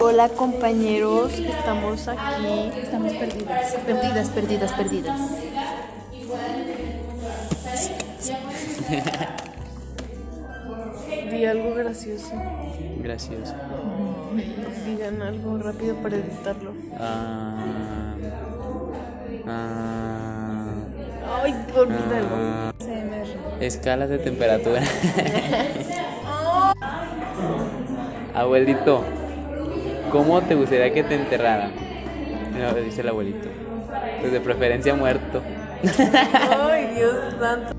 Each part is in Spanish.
Hola compañeros, estamos aquí. Estamos perdidas, perdidas, perdidas, perdidas. Di algo gracioso. Gracioso. Digan algo rápido para editarlo. Ah, ah, Ay, olvídalo. ah, escalas de temperatura. Abuelito, ¿cómo te gustaría que te enterraran? Dice el abuelito. Pues de preferencia muerto. Ay, Dios santo.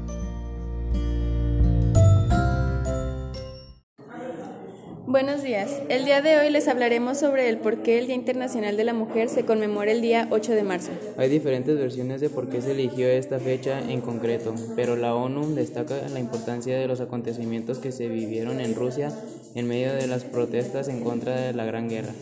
Buenos días. El día de hoy les hablaremos sobre el por qué el Día Internacional de la Mujer se conmemora el día 8 de marzo. Hay diferentes versiones de por qué se eligió esta fecha en concreto, pero la ONU destaca la importancia de los acontecimientos que se vivieron en Rusia en medio de las protestas en contra de la Gran Guerra.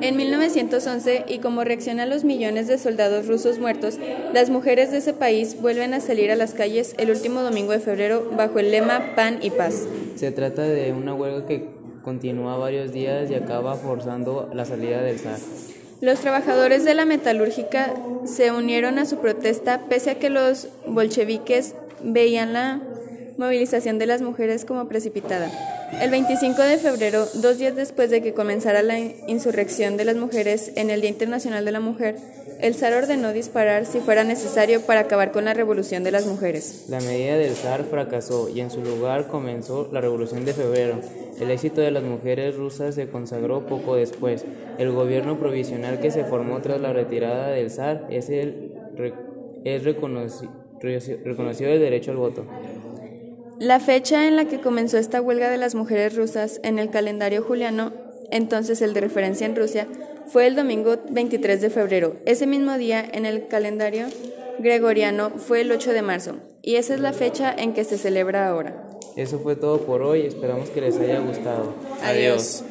En 1911, y como reacción a los millones de soldados rusos muertos, las mujeres de ese país vuelven a salir a las calles el último domingo de febrero bajo el lema Pan y Paz. Se trata de una huelga que continúa varios días y acaba forzando la salida del zar. Los trabajadores de la metalúrgica se unieron a su protesta pese a que los bolcheviques veían la movilización de las mujeres como precipitada. El 25 de febrero, dos días después de que comenzara la insurrección de las mujeres en el Día Internacional de la Mujer, el zar ordenó disparar si fuera necesario para acabar con la revolución de las mujeres. La medida del zar fracasó y en su lugar comenzó la Revolución de Febrero. El éxito de las mujeres rusas se consagró poco después. El gobierno provisional que se formó tras la retirada del zar es, el, es reconoci- re- reconocido el derecho al voto. La fecha en la que comenzó esta huelga de las mujeres rusas en el calendario juliano, entonces el de referencia en Rusia, fue el domingo 23 de febrero. Ese mismo día en el calendario gregoriano fue el 8 de marzo, y esa es la fecha en que se celebra ahora. Eso fue todo por hoy, esperamos que les haya gustado. Adiós.